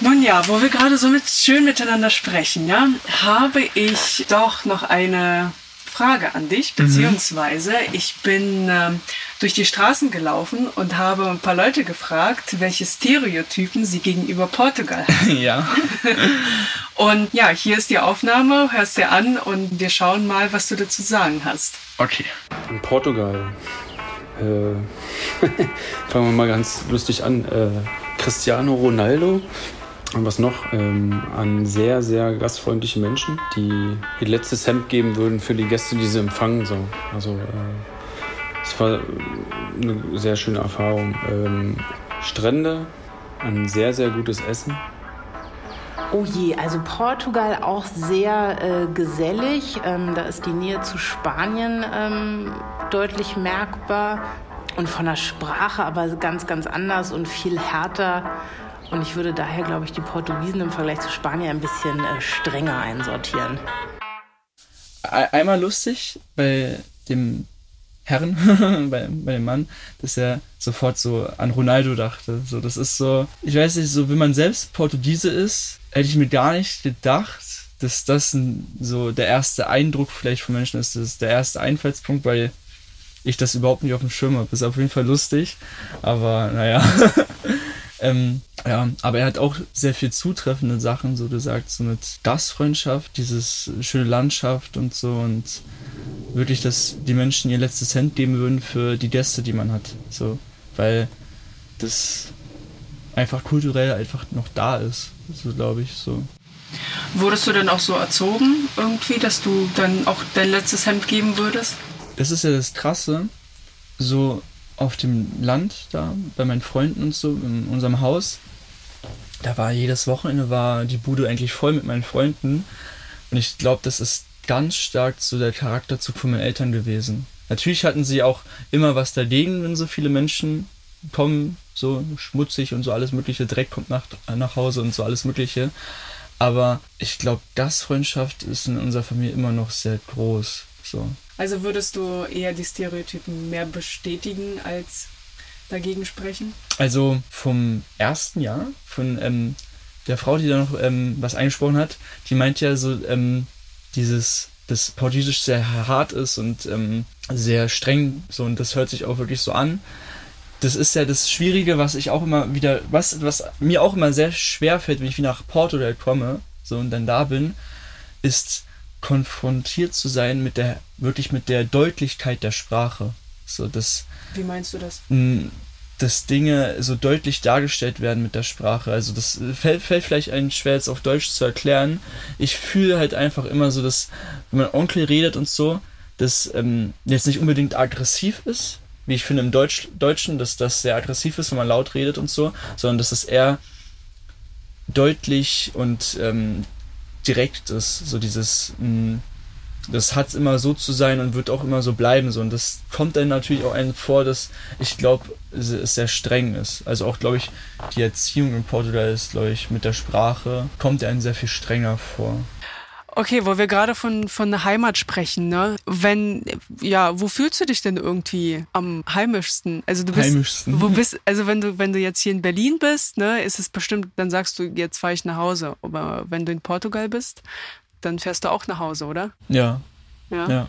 Nun ja, wo wir gerade so mit, schön miteinander sprechen, ja, habe ich doch noch eine Frage an dich, beziehungsweise ich bin ähm, durch die Straßen gelaufen und habe ein paar Leute gefragt, welche Stereotypen sie gegenüber Portugal haben. ja. Und ja, hier ist die Aufnahme, hörst dir an und wir schauen mal, was du dazu sagen hast. Okay. In Portugal. Äh, fangen wir mal ganz lustig an. Äh, Cristiano Ronaldo. Und was noch? Ähm, an sehr, sehr gastfreundliche Menschen, die ihr letztes Hemd geben würden für die Gäste, die sie empfangen. So. Also, äh, war eine sehr schöne Erfahrung. Ähm, Strände, ein sehr, sehr gutes Essen. Oh je, also Portugal auch sehr äh, gesellig. Ähm, da ist die Nähe zu Spanien ähm, deutlich merkbar. Und von der Sprache aber ganz, ganz anders und viel härter. Und ich würde daher, glaube ich, die Portugiesen im Vergleich zu Spanien ein bisschen äh, strenger einsortieren. Ei- einmal lustig bei dem Herrn, bei, bei dem Mann, dass er sofort so an Ronaldo dachte. So, das ist so, ich weiß nicht, so, wenn man selbst Portugiese ist, hätte ich mir gar nicht gedacht, dass das ein, so der erste Eindruck vielleicht von Menschen ist, das ist der erste Einfallspunkt, weil ich das überhaupt nicht auf dem Schirm habe. Ist auf jeden Fall lustig, aber naja. ähm, ja, aber er hat auch sehr viel zutreffende Sachen so gesagt, so mit Gastfreundschaft, dieses schöne Landschaft und so und wirklich, dass die Menschen ihr letztes Cent geben würden für die Gäste, die man hat. So, weil das einfach kulturell einfach noch da ist. So glaube ich so. Wurdest du denn auch so erzogen irgendwie, dass du dann auch dein letztes Hemd geben würdest? Das ist ja das Krasse. So auf dem Land da, bei meinen Freunden und so, in unserem Haus, da war jedes Wochenende war die Bude eigentlich voll mit meinen Freunden. Und ich glaube, das ist ganz stark so der Charakterzug von meinen Eltern gewesen. Natürlich hatten sie auch immer was dagegen, wenn so viele Menschen kommen, so schmutzig und so alles mögliche, Dreck kommt nach, nach Hause und so alles mögliche. Aber ich glaube, Gastfreundschaft ist in unserer Familie immer noch sehr groß. So. Also würdest du eher die Stereotypen mehr bestätigen als dagegen sprechen? Also vom ersten Jahr, von ähm, der Frau, die da noch ähm, was eingesprochen hat, die meint ja so, ähm, dieses, dass Portugiesisch sehr hart ist und ähm, sehr streng, so und das hört sich auch wirklich so an. Das ist ja das Schwierige, was ich auch immer wieder, was, was mir auch immer sehr schwer fällt, wenn ich wieder nach Portugal komme, so und dann da bin, ist konfrontiert zu sein mit der, wirklich mit der Deutlichkeit der Sprache. So, das. Wie meinst du das? Dass Dinge so deutlich dargestellt werden mit der Sprache. Also das fällt, fällt vielleicht einem schwer jetzt auf Deutsch zu erklären. Ich fühle halt einfach immer so, dass, wenn man Onkel redet und so, das ähm, jetzt nicht unbedingt aggressiv ist, wie ich finde im Deutsch, Deutschen, dass das sehr aggressiv ist, wenn man laut redet und so, sondern dass es eher deutlich und ähm, direkt ist, so dieses, mh, mm, das hat immer so zu sein und wird auch immer so bleiben. So. Und das kommt dann natürlich auch einem vor, dass ich glaube, es sehr streng ist. Also auch, glaube ich, die Erziehung in Portugal ist, glaube ich, mit der Sprache, kommt einem sehr viel strenger vor. Okay, wo wir gerade von, von Heimat sprechen, ne? Wenn, ja, wo fühlst du dich denn irgendwie am heimischsten? Also du bist, heimischsten. wo bist, also wenn du, wenn du jetzt hier in Berlin bist, ne, ist es bestimmt, dann sagst du, jetzt fahre ich nach Hause. Aber wenn du in Portugal bist, dann fährst du auch nach Hause, oder? Ja. Ja. Ja.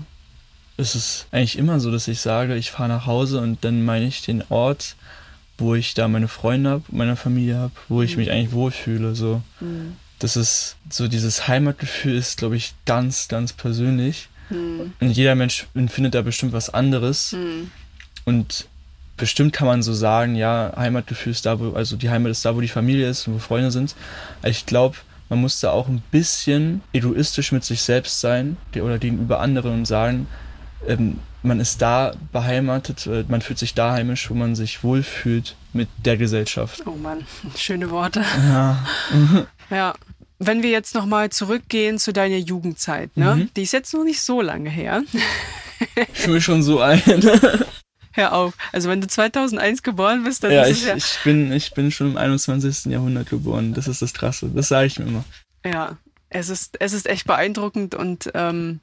Es ist eigentlich immer so, dass ich sage, ich fahre nach Hause und dann meine ich den Ort, wo ich da meine Freunde habe, meine Familie habe, wo ich mhm. mich eigentlich wohlfühle, so. Mhm das ist so dieses Heimatgefühl ist, glaube ich, ganz, ganz persönlich. Mhm. Und jeder Mensch empfindet da bestimmt was anderes. Mhm. Und bestimmt kann man so sagen, ja, Heimatgefühl ist da, wo, also die Heimat ist da, wo die Familie ist und wo Freunde sind. Aber ich glaube, man muss da auch ein bisschen egoistisch mit sich selbst sein oder gegenüber anderen und sagen, ähm, man ist da beheimatet, äh, man fühlt sich da heimisch, wo man sich wohlfühlt mit der Gesellschaft. Oh Mann, schöne Worte. Ja. ja. Wenn wir jetzt nochmal zurückgehen zu deiner Jugendzeit, ne? Mhm. Die ist jetzt noch nicht so lange her. Ich fühle mich schon so ein. Hör auf. Also wenn du 2001 geboren bist, dann ja, ist ich, es ja... ich bin, ich bin schon im 21. Jahrhundert geboren. Das ist das Krasse. Das sage ich mir immer. Ja, es ist, es ist echt beeindruckend und ähm,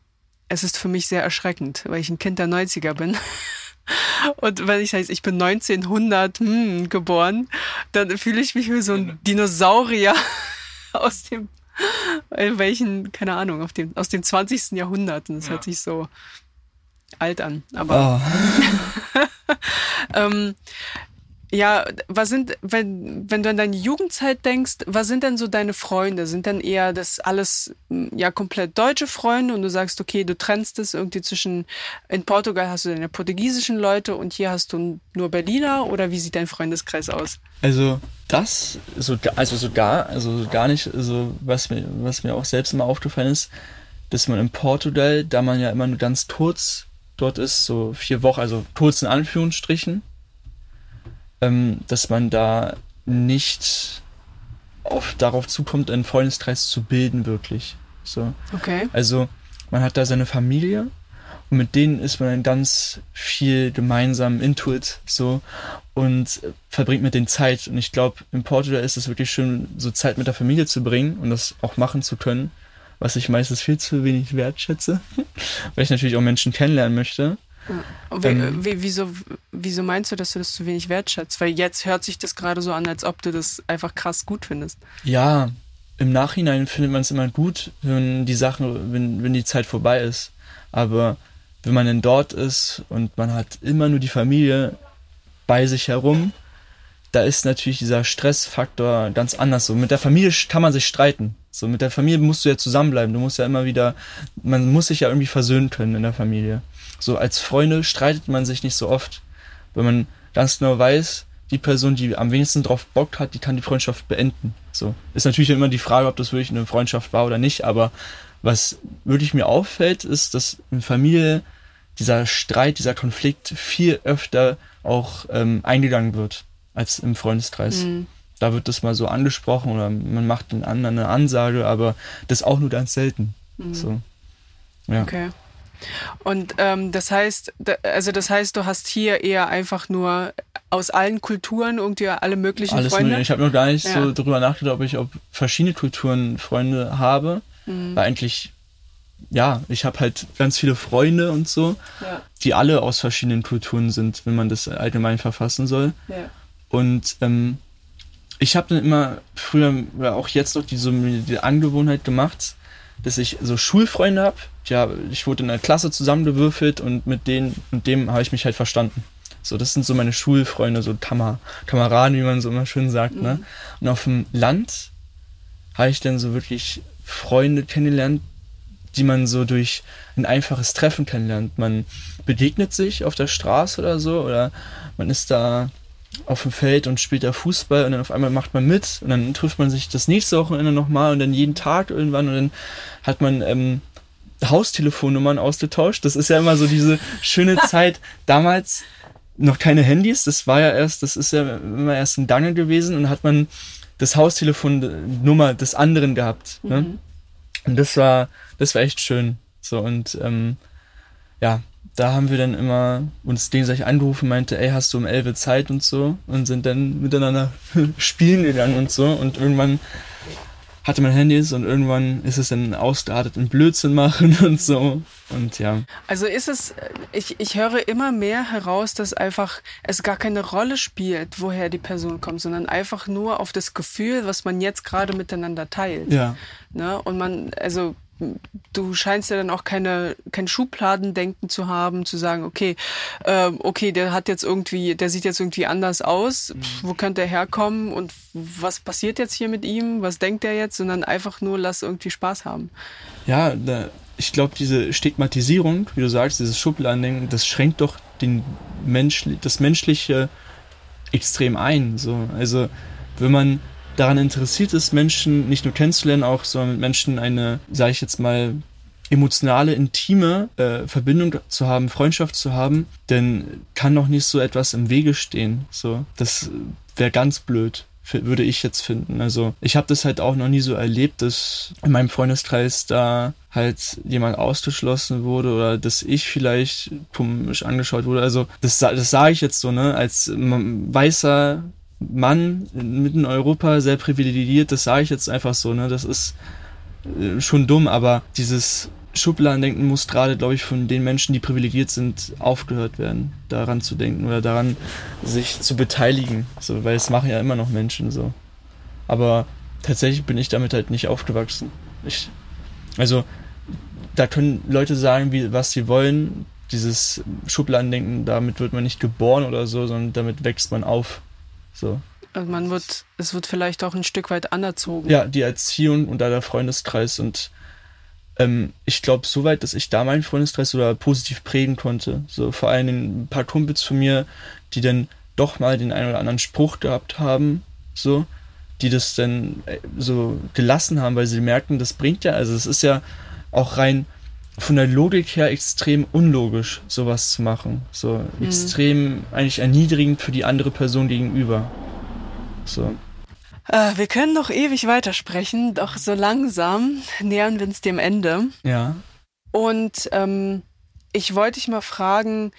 es ist für mich sehr erschreckend, weil ich ein Kind der 90er bin. Und wenn ich sage, ich bin 1900 hm, geboren, dann fühle ich mich wie so ein Dinosaurier aus dem, in welchen, keine Ahnung, auf dem, aus dem 20. Jahrhundert. Und das ja. hört sich so alt an. Aber oh. ähm, ja, was sind, wenn, wenn du an deine Jugendzeit denkst, was sind denn so deine Freunde? Sind denn eher das alles hm, ja komplett deutsche Freunde und du sagst, okay, du trennst es irgendwie zwischen, in Portugal hast du deine portugiesischen Leute und hier hast du nur Berliner oder wie sieht dein Freundeskreis aus? Also das, so, also sogar, also gar nicht, also was mir, was mir auch selbst immer aufgefallen ist, dass man in Portugal, da man ja immer nur ganz kurz dort ist, so vier Wochen, also kurz in Anführungsstrichen, ähm, dass man da nicht auf, darauf zukommt, einen Freundeskreis zu bilden, wirklich. So. Okay. Also man hat da seine Familie und mit denen ist man dann ganz viel gemeinsam Intuit so und verbringt mit denen Zeit. Und ich glaube, in Portugal ist es wirklich schön, so Zeit mit der Familie zu bringen und das auch machen zu können, was ich meistens viel zu wenig wertschätze, weil ich natürlich auch Menschen kennenlernen möchte. Wie, ähm, wie, wieso, wieso meinst du, dass du das zu wenig wertschätzt? Weil jetzt hört sich das gerade so an, als ob du das einfach krass gut findest. Ja, im Nachhinein findet man es immer gut, wenn die Sachen, wenn, wenn die Zeit vorbei ist. Aber wenn man denn dort ist und man hat immer nur die Familie bei sich herum, da ist natürlich dieser Stressfaktor ganz anders. So mit der Familie kann man sich streiten. So mit der Familie musst du ja zusammenbleiben. Du musst ja immer wieder, man muss sich ja irgendwie versöhnen können in der Familie. So als Freunde streitet man sich nicht so oft, weil man ganz genau weiß, die Person, die am wenigsten drauf Bock hat, die kann die Freundschaft beenden. So. Ist natürlich immer die Frage, ob das wirklich eine Freundschaft war oder nicht, aber was wirklich mir auffällt, ist, dass in Familie dieser Streit, dieser Konflikt viel öfter auch ähm, eingegangen wird als im Freundeskreis. Mhm. Da wird das mal so angesprochen oder man macht den anderen eine Ansage, aber das auch nur ganz selten. Mhm. So. Ja. Okay. Und ähm, das heißt, also das heißt, du hast hier eher einfach nur aus allen Kulturen irgendwie alle möglichen Alles Freunde. Nur, ich habe noch gar nicht ja. so darüber nachgedacht, ob ich ob verschiedene Kulturen Freunde habe, mhm. weil eigentlich ja, ich habe halt ganz viele Freunde und so, ja. die alle aus verschiedenen Kulturen sind, wenn man das allgemein verfassen soll. Ja. Und ähm, ich habe dann immer früher oder auch jetzt noch diese, die Angewohnheit gemacht, dass ich so Schulfreunde habe. Ja, ich wurde in einer Klasse zusammengewürfelt und mit denen und dem habe ich mich halt verstanden. So, das sind so meine Schulfreunde, so Kammer, Kameraden, wie man so immer schön sagt. Ne? Mhm. Ne? Und auf dem Land habe ich dann so wirklich Freunde kennengelernt, die man so durch ein einfaches Treffen kennenlernt. Man begegnet sich auf der Straße oder so oder man ist da auf dem Feld und spielt da Fußball und dann auf einmal macht man mit und dann trifft man sich das nächste Wochenende nochmal und dann jeden Tag irgendwann und dann hat man ähm, Haustelefonnummern ausgetauscht. Das ist ja immer so diese schöne Zeit. Damals noch keine Handys, das war ja erst, das ist ja immer erst ein Dange gewesen und hat man das Haustelefonnummer des anderen gehabt. Ne? Mhm. Und das war, das war echt schön. So und ähm, ja, da haben wir dann immer uns gegenseitig angerufen, meinte, ey, hast du um 11 Zeit und so und sind dann miteinander spielen gegangen und so und irgendwann hatte man Handys und irgendwann ist es dann ausgeartet in Blödsinn machen und so und ja. Also ist es, ich, ich höre immer mehr heraus, dass einfach es gar keine Rolle spielt, woher die Person kommt, sondern einfach nur auf das Gefühl, was man jetzt gerade miteinander teilt. Ja. Ne? Und man, also du scheinst ja dann auch keine kein Schubladendenken zu haben, zu sagen, okay, äh, okay, der hat jetzt irgendwie, der sieht jetzt irgendwie anders aus, mhm. wo könnte er herkommen und was passiert jetzt hier mit ihm, was denkt er jetzt, sondern einfach nur lass irgendwie Spaß haben. Ja, da, ich glaube, diese Stigmatisierung, wie du sagst, dieses Schubladendenken, das schränkt doch den Mensch, das Menschliche extrem ein. So, also wenn man daran interessiert ist, Menschen nicht nur kennenzulernen, auch sondern mit Menschen eine, sage ich jetzt mal, emotionale, intime äh, Verbindung zu haben, Freundschaft zu haben, denn kann doch nicht so etwas im Wege stehen. So, das wäre ganz blöd würde ich jetzt finden. Also ich habe das halt auch noch nie so erlebt, dass in meinem Freundeskreis da halt jemand ausgeschlossen wurde oder dass ich vielleicht komisch angeschaut wurde. Also das, das sage ich jetzt so, ne, als weißer Mann mitten in Europa, sehr privilegiert, das sage ich jetzt einfach so, ne? Das ist äh, schon dumm, aber dieses Schubladendenken muss gerade, glaube ich, von den Menschen, die privilegiert sind, aufgehört werden, daran zu denken oder daran sich zu beteiligen. So, weil es machen ja immer noch Menschen so. Aber tatsächlich bin ich damit halt nicht aufgewachsen. Ich, also, da können Leute sagen, wie, was sie wollen. Dieses Schubladendenken, damit wird man nicht geboren oder so, sondern damit wächst man auf. So. Also man wird, es wird vielleicht auch ein Stück weit anerzogen. Ja, die Erziehung und da der Freundeskreis und ähm, ich glaube soweit, dass ich da meinen Freundeskreis sogar positiv prägen konnte. So vor allem ein paar Kumpels von mir, die dann doch mal den einen oder anderen Spruch gehabt haben, so, die das dann äh, so gelassen haben, weil sie merken, das bringt ja, also es ist ja auch rein von der Logik her extrem unlogisch, sowas zu machen. So mhm. extrem eigentlich erniedrigend für die andere Person gegenüber. So. Äh, wir können noch ewig weitersprechen, doch so langsam nähern wir uns dem Ende. Ja. Und ähm, ich wollte dich mal fragen,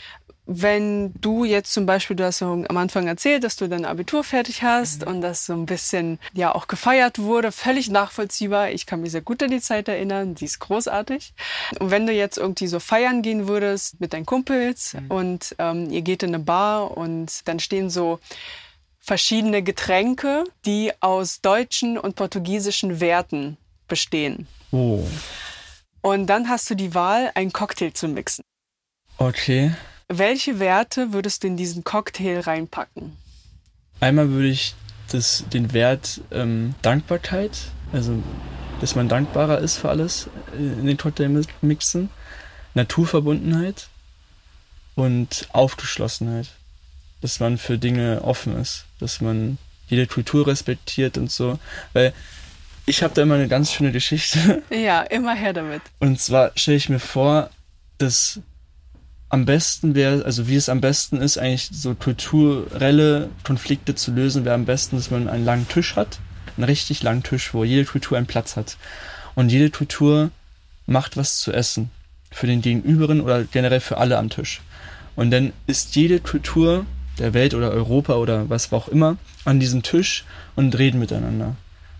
wenn du jetzt zum Beispiel, du hast ja am Anfang erzählt, dass du dein Abitur fertig hast mhm. und das so ein bisschen ja auch gefeiert wurde, völlig nachvollziehbar. Ich kann mich sehr gut an die Zeit erinnern, die ist großartig. Und wenn du jetzt irgendwie so feiern gehen würdest mit deinen Kumpels mhm. und ähm, ihr geht in eine Bar und dann stehen so verschiedene Getränke, die aus deutschen und portugiesischen Werten bestehen. Oh. Und dann hast du die Wahl, einen Cocktail zu mixen. Okay. Welche Werte würdest du in diesen Cocktail reinpacken? Einmal würde ich das, den Wert ähm, Dankbarkeit, also dass man dankbarer ist für alles äh, in den Cocktail mixen, Naturverbundenheit und Aufgeschlossenheit. dass man für Dinge offen ist, dass man jede Kultur respektiert und so. Weil ich habe da immer eine ganz schöne Geschichte. Ja, immer her damit. Und zwar stelle ich mir vor, dass am besten wäre, also wie es am besten ist, eigentlich so kulturelle Konflikte zu lösen, wäre am besten, dass man einen langen Tisch hat. Einen richtig langen Tisch, wo jede Kultur einen Platz hat. Und jede Kultur macht was zu essen. Für den Gegenüberen oder generell für alle am Tisch. Und dann ist jede Kultur der Welt oder Europa oder was auch immer an diesem Tisch und reden miteinander.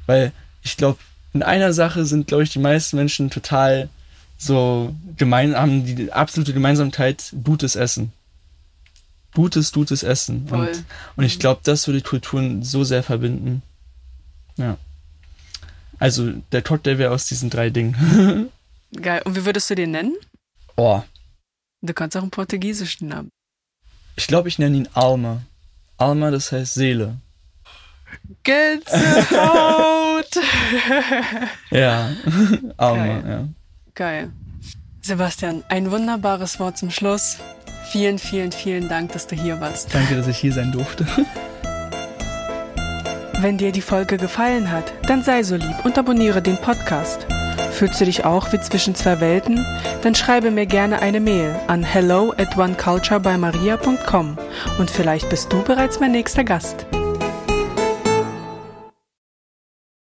Weil ich glaube, in einer Sache sind, glaube ich, die meisten Menschen total so gemein, haben die absolute Gemeinsamkeit gutes Essen. Gutes, gutes Essen. Voll. Und, und ich glaube, das würde die Kulturen so sehr verbinden. Ja. Also der Cocktail wäre aus diesen drei Dingen. Geil. Und wie würdest du den nennen? oh, Du kannst auch einen portugiesischen Namen. ich glaube, ich nenne ihn Alma. Alma, das heißt Seele. Gänsehaut! Ja, Alma, Geil. ja. Geil. Sebastian, ein wunderbares Wort zum Schluss. Vielen, vielen, vielen Dank, dass du hier warst. Danke, dass ich hier sein durfte. Wenn dir die Folge gefallen hat, dann sei so lieb und abonniere den Podcast. Fühlst du dich auch wie zwischen zwei Welten? Dann schreibe mir gerne eine Mail an hello at oneculturebymaria.com und vielleicht bist du bereits mein nächster Gast.